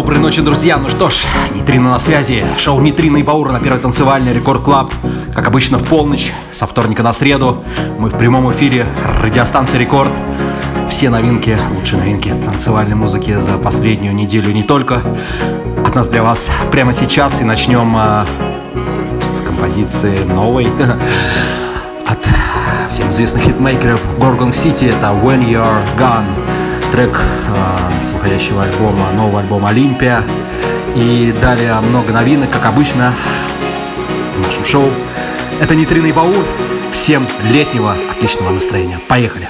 Доброй ночи, друзья! Ну что ж, Нейтрино на связи. Шоу Нейтрино и Баура на первой танцевальной Record Club. Как обычно в полночь, со вторника на среду. Мы в прямом эфире радиостанции Рекорд. Все новинки, лучшие новинки танцевальной музыки за последнюю неделю не только. От нас для вас прямо сейчас и начнем а, с композиции новой. От всем известных хитмейкеров Gorgon City это When You're Gone трек э, с выходящего альбома, нового альбома «Олимпия». И далее много новинок, как обычно, в нашем шоу. Это Нейтринный Баур. Всем летнего отличного настроения. Поехали!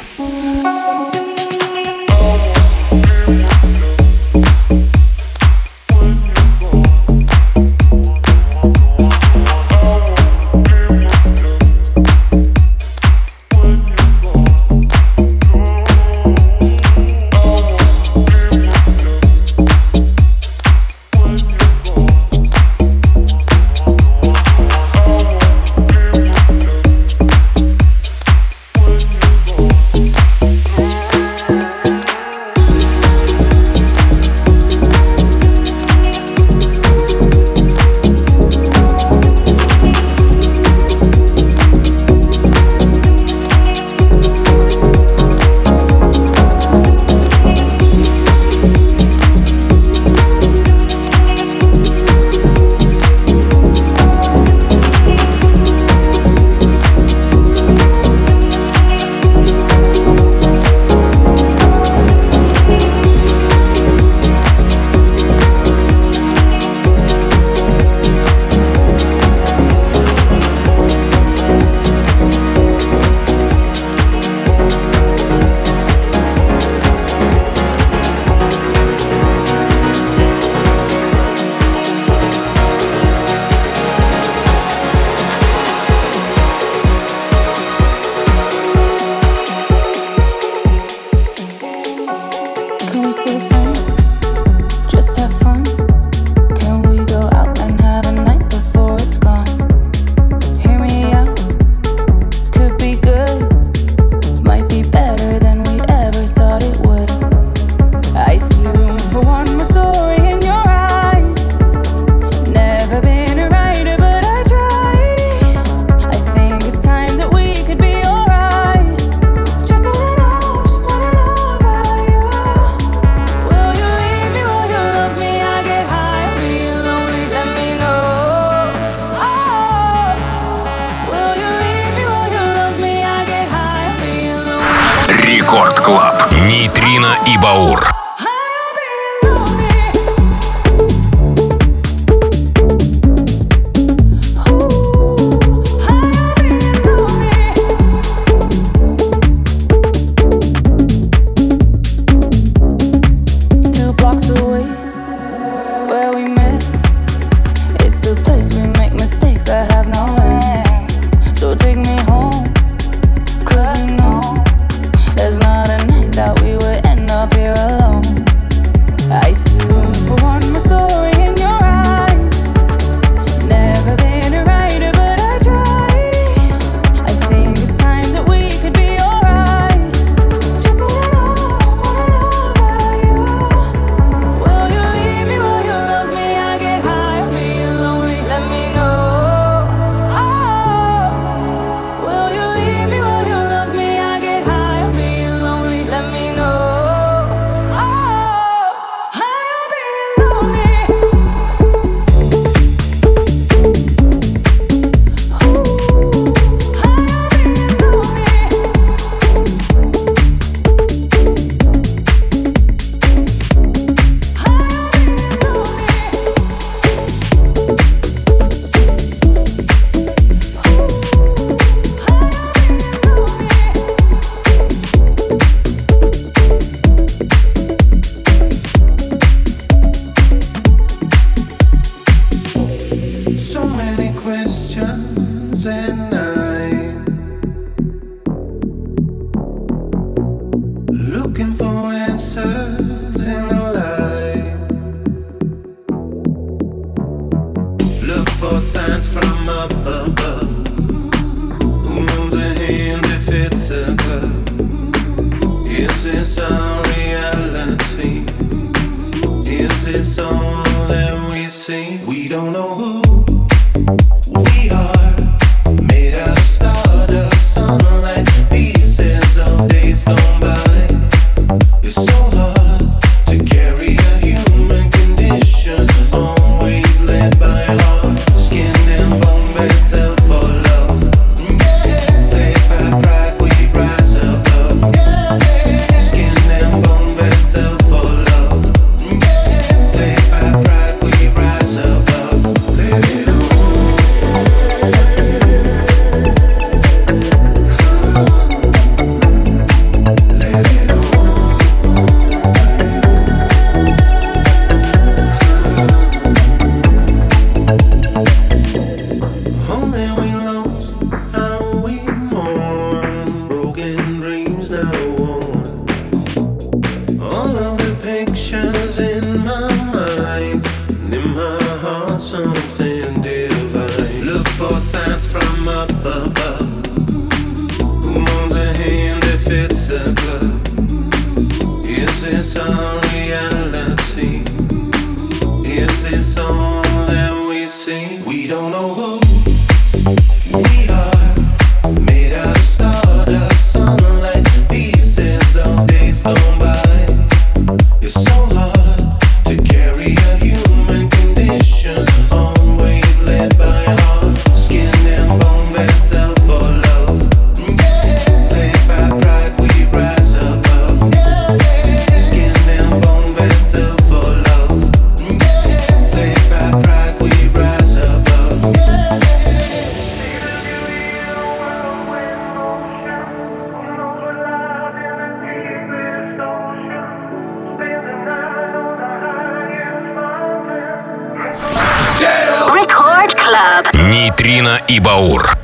И Баур.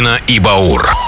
Нейтрино и Баур.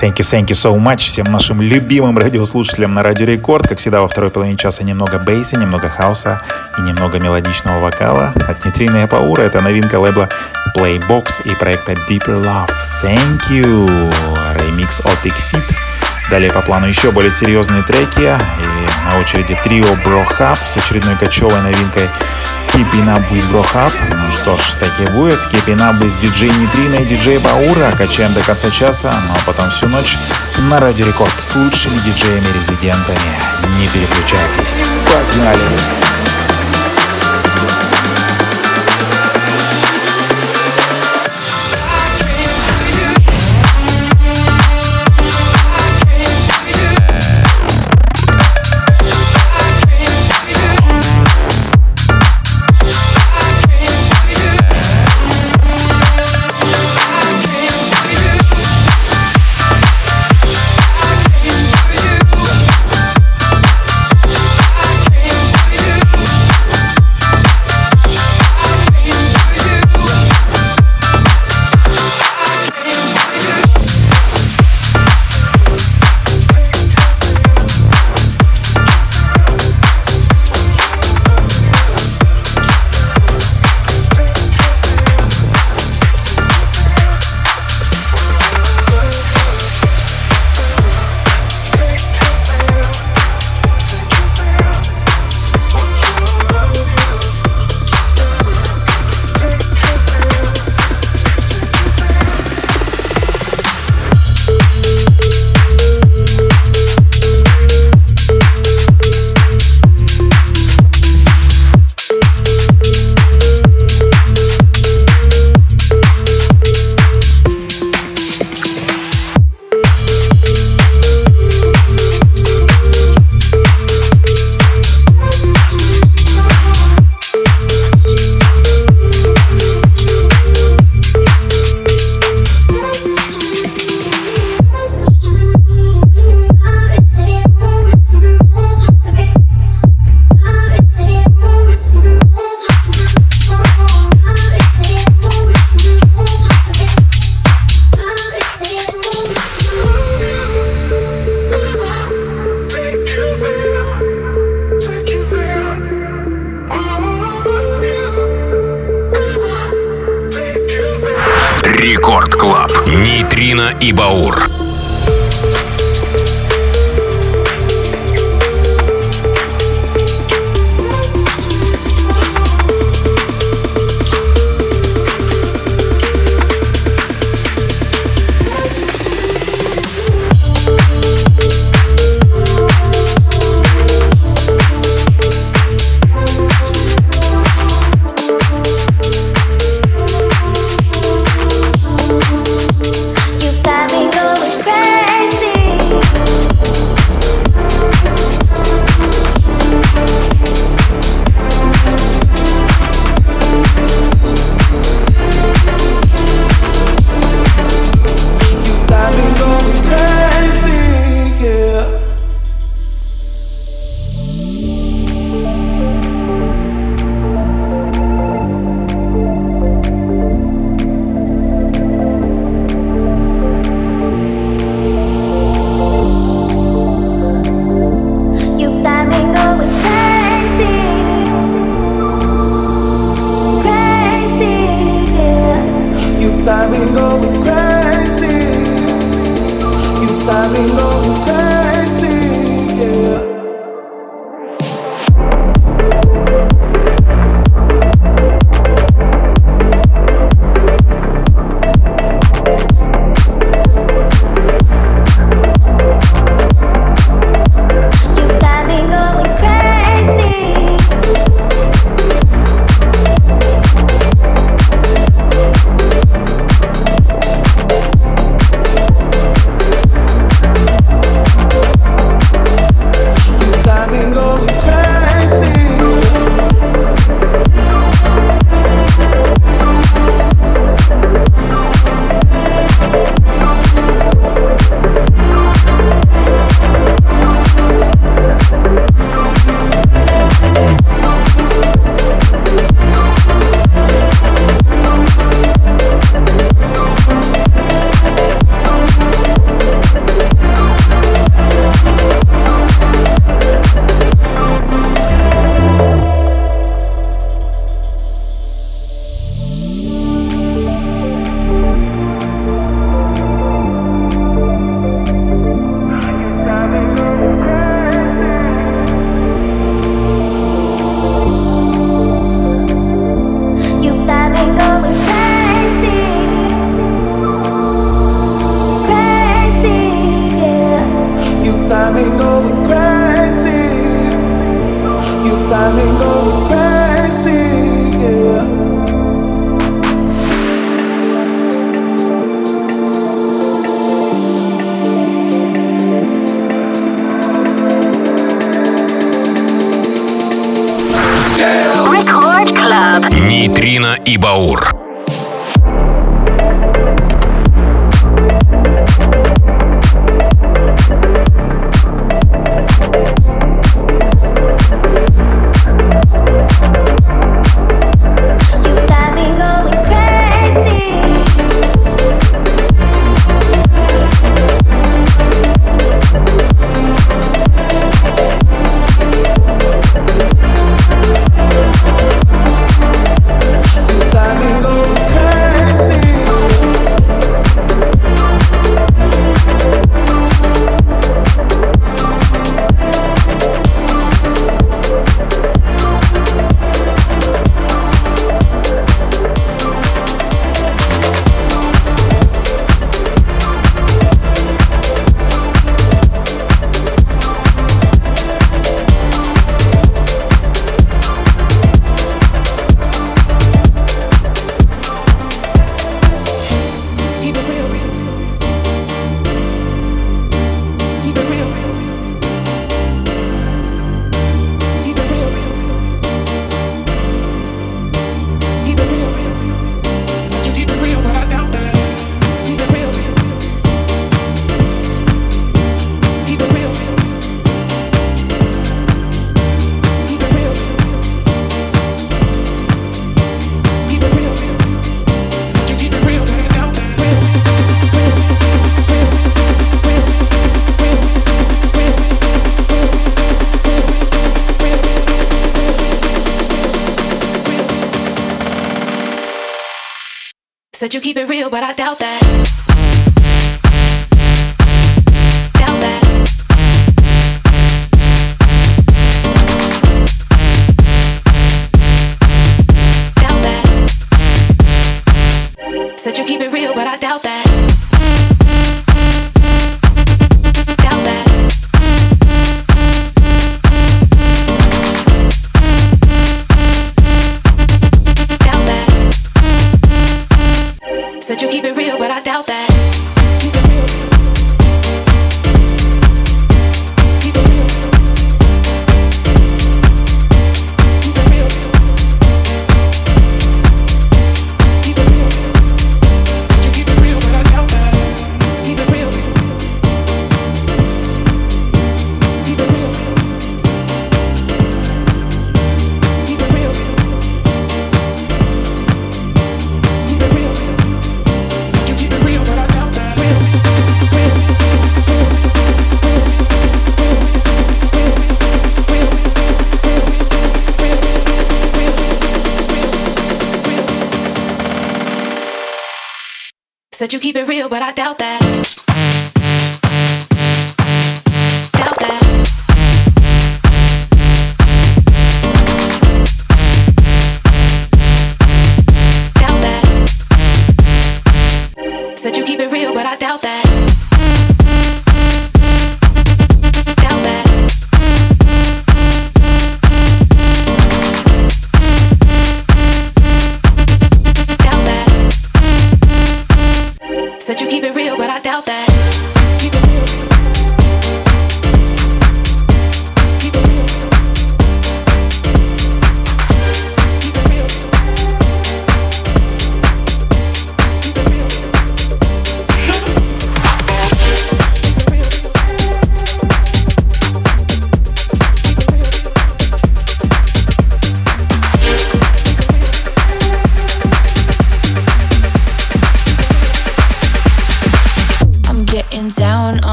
Thank you, thank you so much всем нашим любимым радиослушателям на Радио Рекорд. Как всегда, во второй половине часа немного bass а, немного хауса и немного мелодичного вокала. От Нейтрино и Баура это новинка лейбла Playbox и проекта Deeper Love. Thank you! Ремикс от Exit. Далее по плану еще более серьезные треки. И на очереди трио Bro Hub с очередной качёвой новинкой Keeping Up with Bro Hub. Ну что ж, так и будет. Keeping Up with DJ Нейтрино и DJ Баура. Качаем до конца часа, ну а потом всю ночь на Радио Рекорд с лучшими диджеями-резидентами. Не переключайтесь. Погнали! Club. Нейтрино и Баур.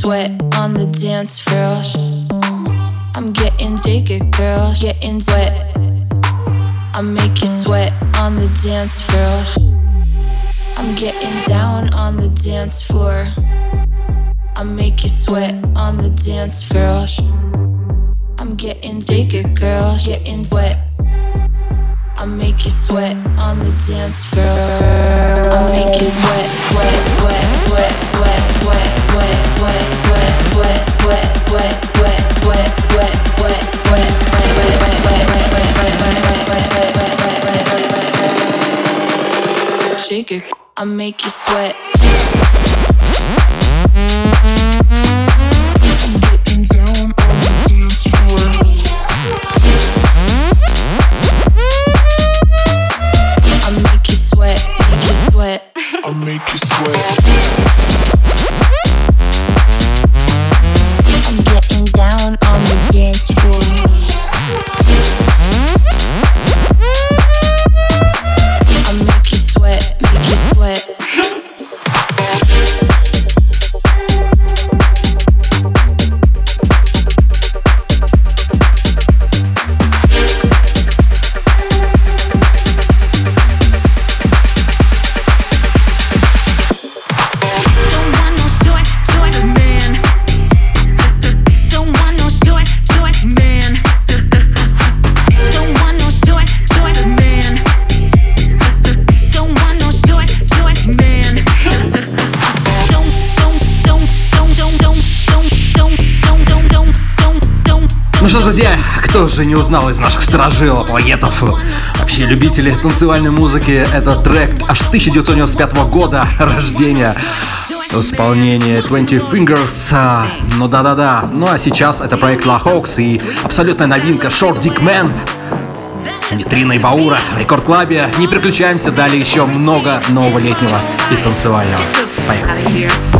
sweat on the dance floor. I'm getting naked, girl, getting wet. I make you sweat on the dance floor. I'm getting down on the dance floor. I make you sweat on the dance floor. I'm getting naked, girl, getting wet. I make you sweat on the dance floor. I make you sweat, wet, wet, wet, wet, wet, wet, wet. Shake it, I make you sweat. друзья, кто же не узнал из наших сторожилов, плагетов, вообще любителей танцевальной музыки, это трек аж 1995 года рождения в исполнении Twenty Fingers. А, ну да-да-да. Ну а сейчас это проект La Hawks и абсолютная новинка Short Dick Man. Витрина и Баура в рекорд-клабе. Не переключаемся, далее еще много нового летнего и танцевального. Поехали.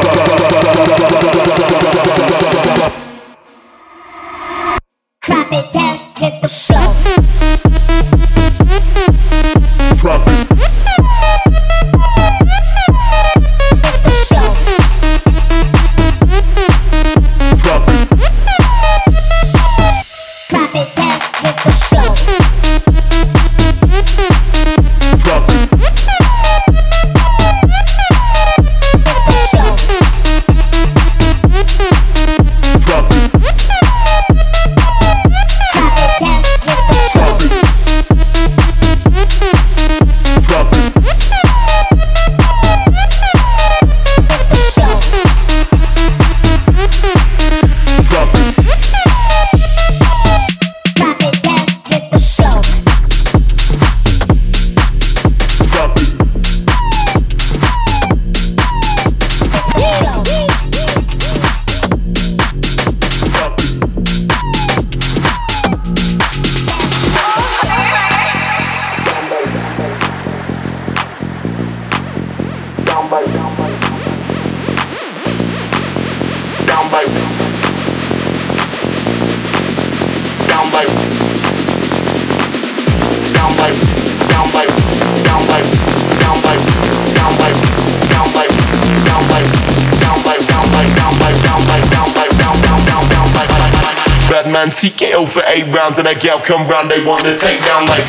for eight rounds and that gal come round, they want to take down like.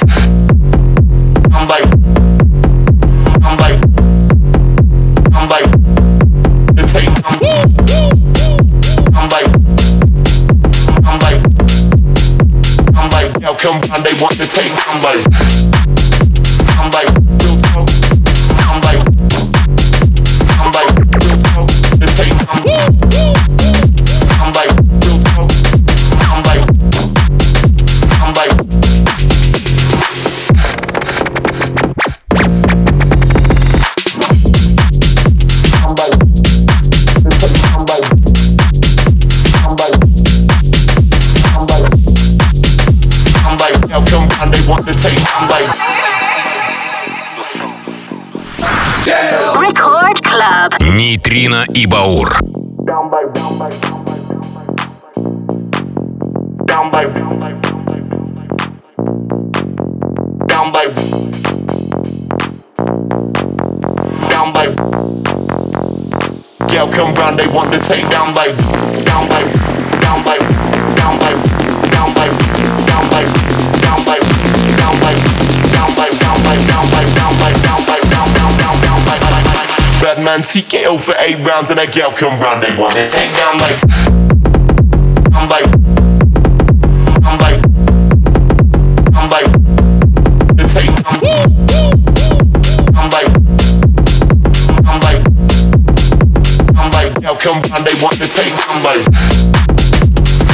I'm like. I'm like. I'm like. The take. I'm, I'm like. I'm like. I'm like. Gal come round, they want to take. I'm like. Нейтрино и Баур. Yo, come round, they want to take down by. down by. down by. down by. down like. Man TKO for eight rounds and that girl come round, they want to take down like, I'm like. I'm like, I'm like, the tape. I'm, like, I'm like, I'm like, yo, come on, they want the tape. I'm like,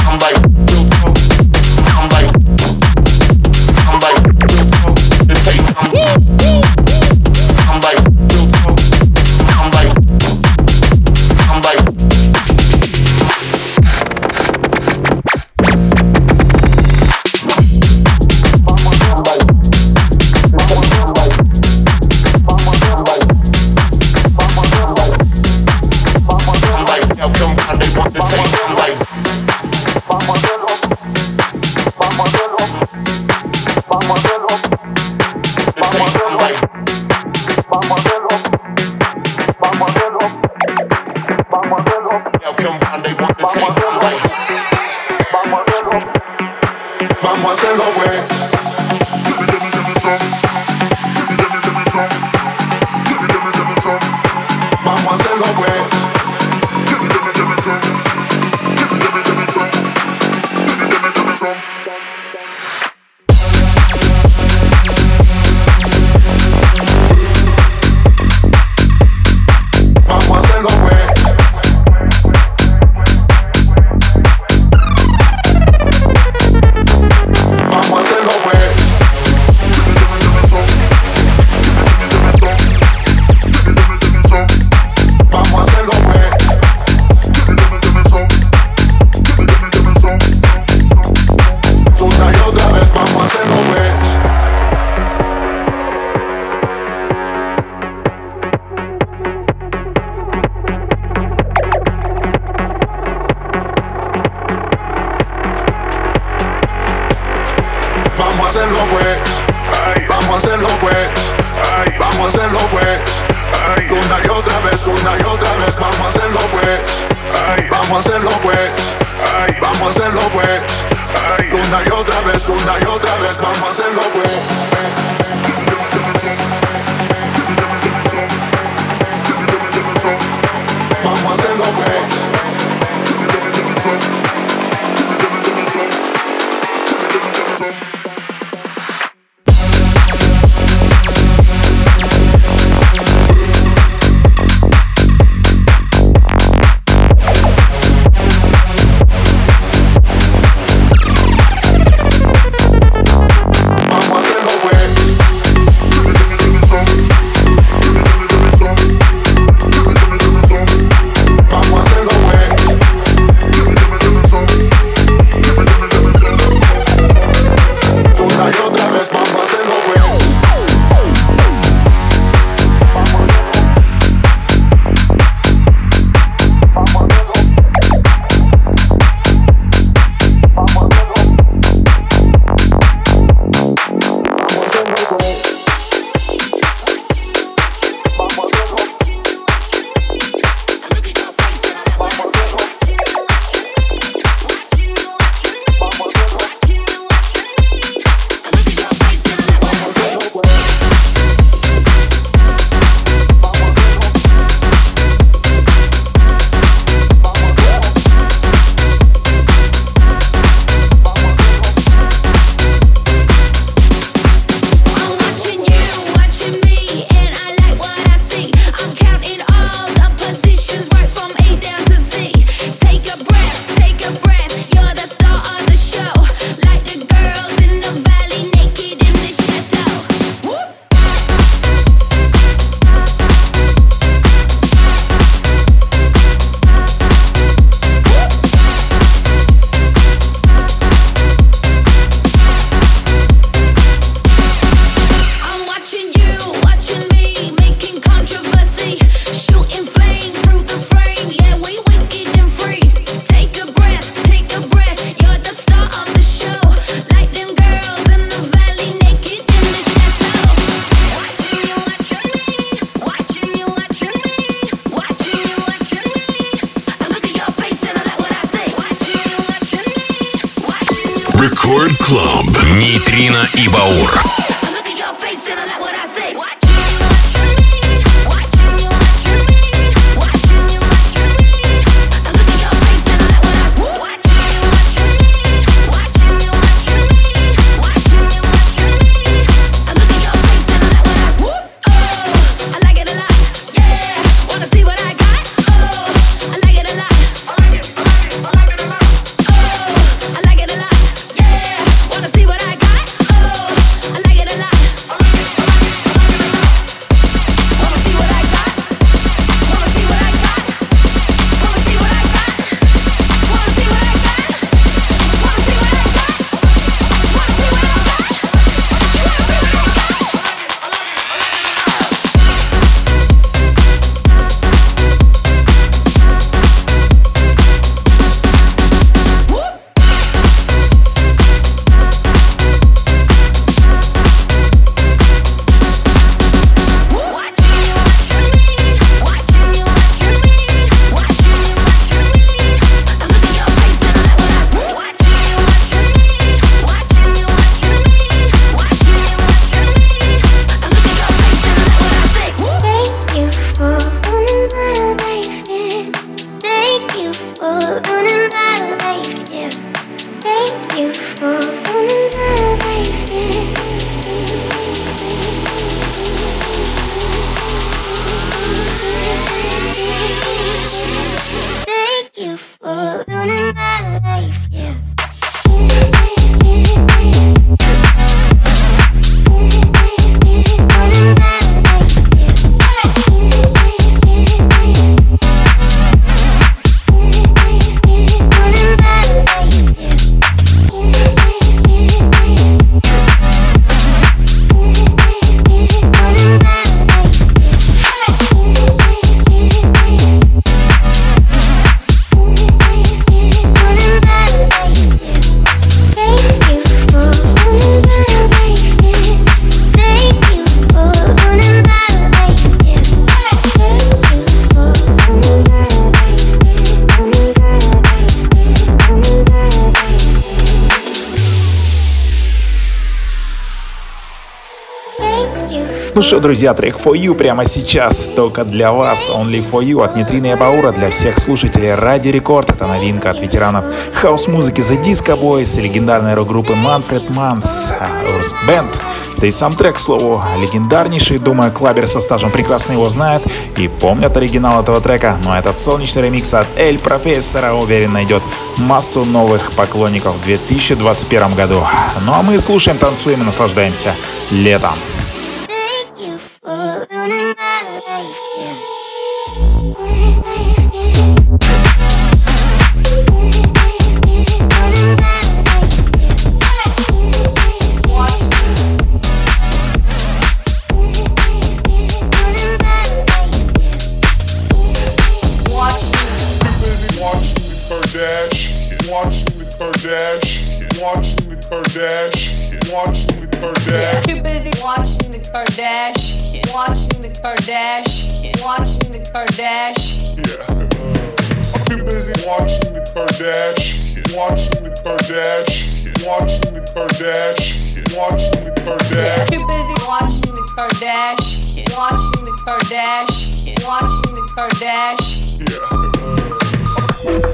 I'm like, что, друзья, трек For You прямо сейчас, только для вас, Only For You от Нитрины и Баура для всех слушателей Ради Рекорд. Это новинка от ветеранов хаос-музыки The Disco Boys, легендарной рок-группы Manfred Mann's Earth Band. Да и сам трек, к слову, легендарнейший, думаю, клабер со стажем прекрасно его знает и помнят оригинал этого трека, но этот солнечный ремикс от Эль Профессора, уверен, найдет массу новых поклонников в 2021 году. Ну а мы слушаем, танцуем и наслаждаемся летом. Kardashian. Yeah. I've been busy watching the Kardashian, watching the Kardashian, watching the Kardashian, watching the Kardashian. Too busy watching the Kardashian, watching the Kardashian, watching the Kardashian. Yeah.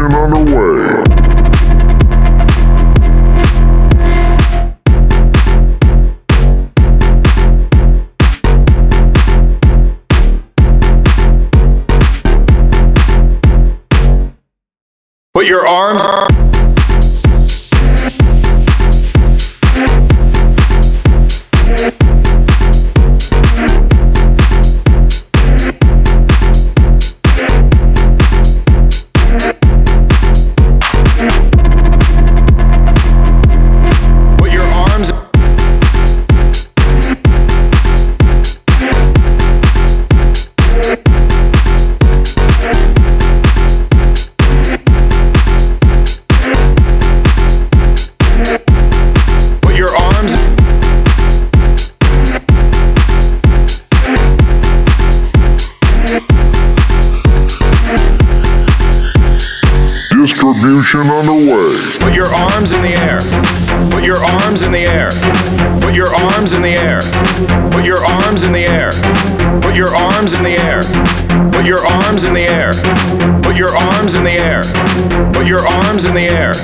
Session underway. Put your arms. Up. Revolution underway. Put your arms in the air. Put your arms in the air. Put your arms in the air. Put your arms in the air. Put your arms in the air. Put your arms in the air. Put your arms in the air. Put your arms in the air.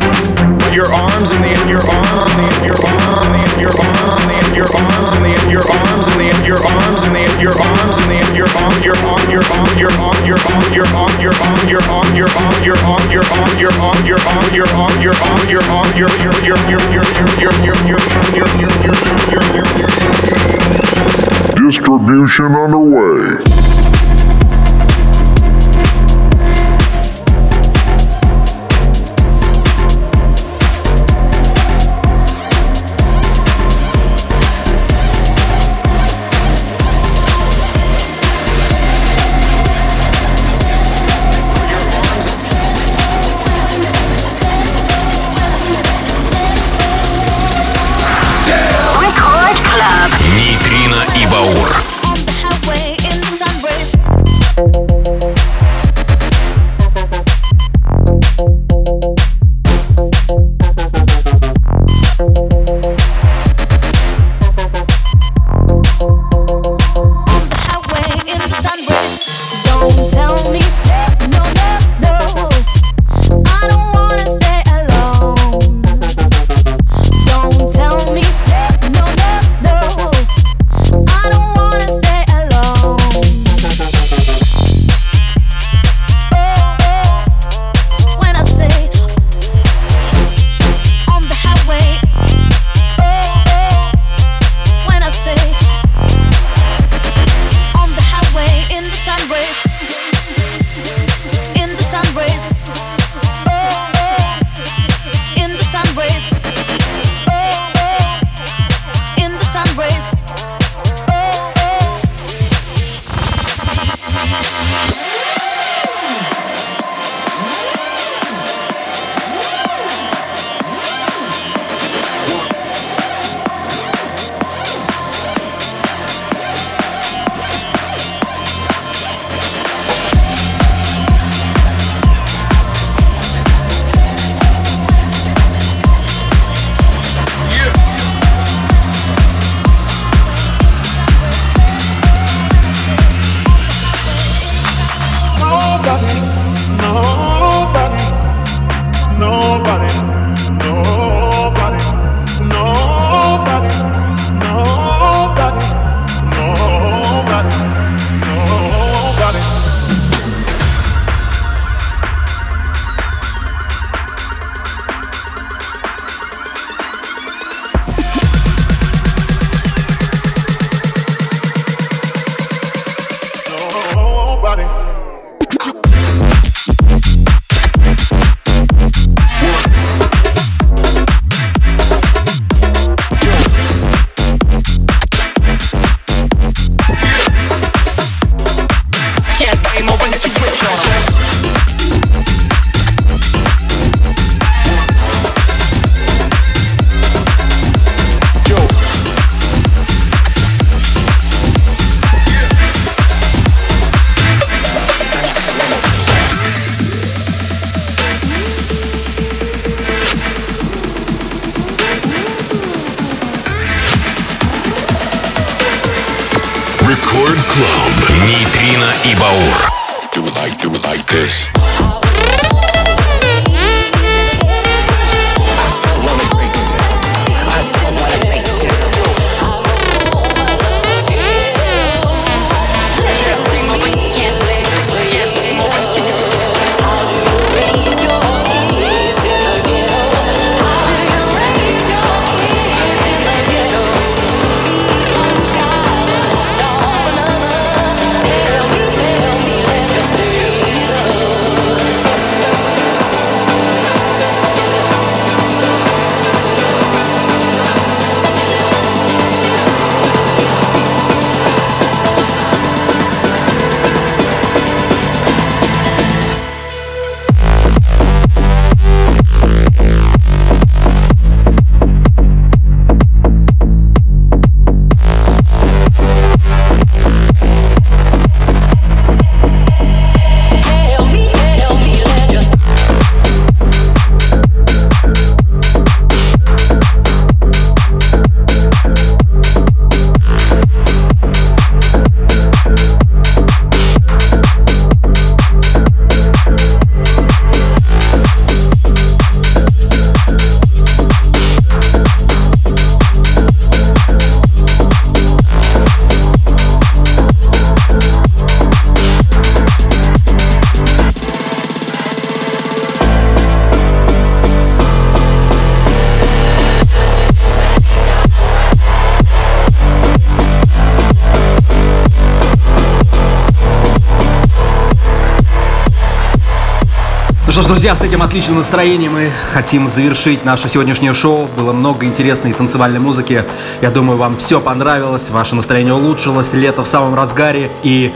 Друзья, с этим отличным настроением мы хотим завершить наше сегодняшнее шоу. Было много интересной танцевальной музыки. Я думаю, вам все понравилось, ваше настроение улучшилось, лето в самом разгаре и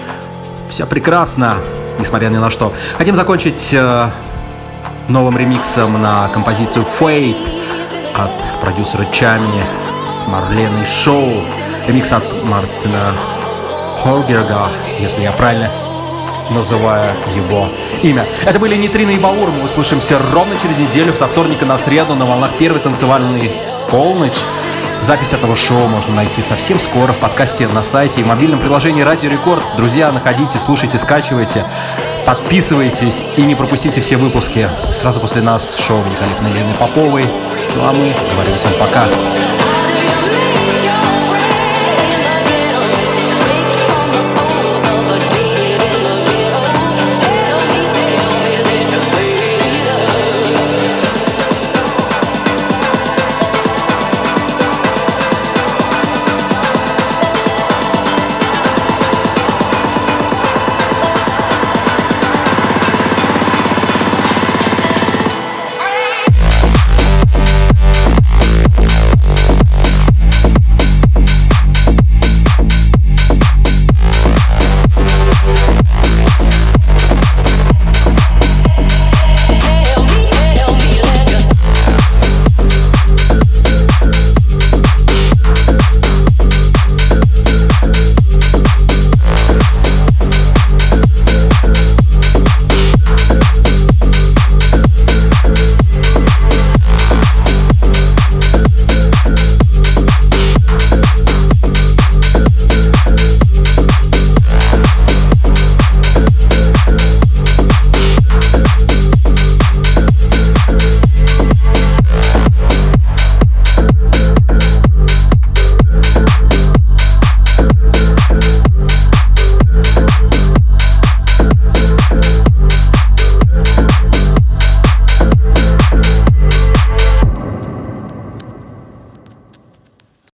все прекрасно, несмотря ни на что. Хотим закончить э, новым ремиксом на композицию Fate от продюсера Чами с Марленой Шоу. Ремикс от Мартина Хоргерга, если я правильно называя его имя. Это были Нитрина и Баур. Мы услышимся ровно через неделю, со вторника на среду, на волнах первой танцевальной полночь. Запись этого шоу можно найти совсем скоро в подкасте на сайте и мобильном приложении Радио Рекорд. Друзья, находите, слушайте, скачивайте, подписывайтесь и не пропустите все выпуски. Сразу после нас шоу великолепной Лены Поповой. Ну а мы говорим всем пока.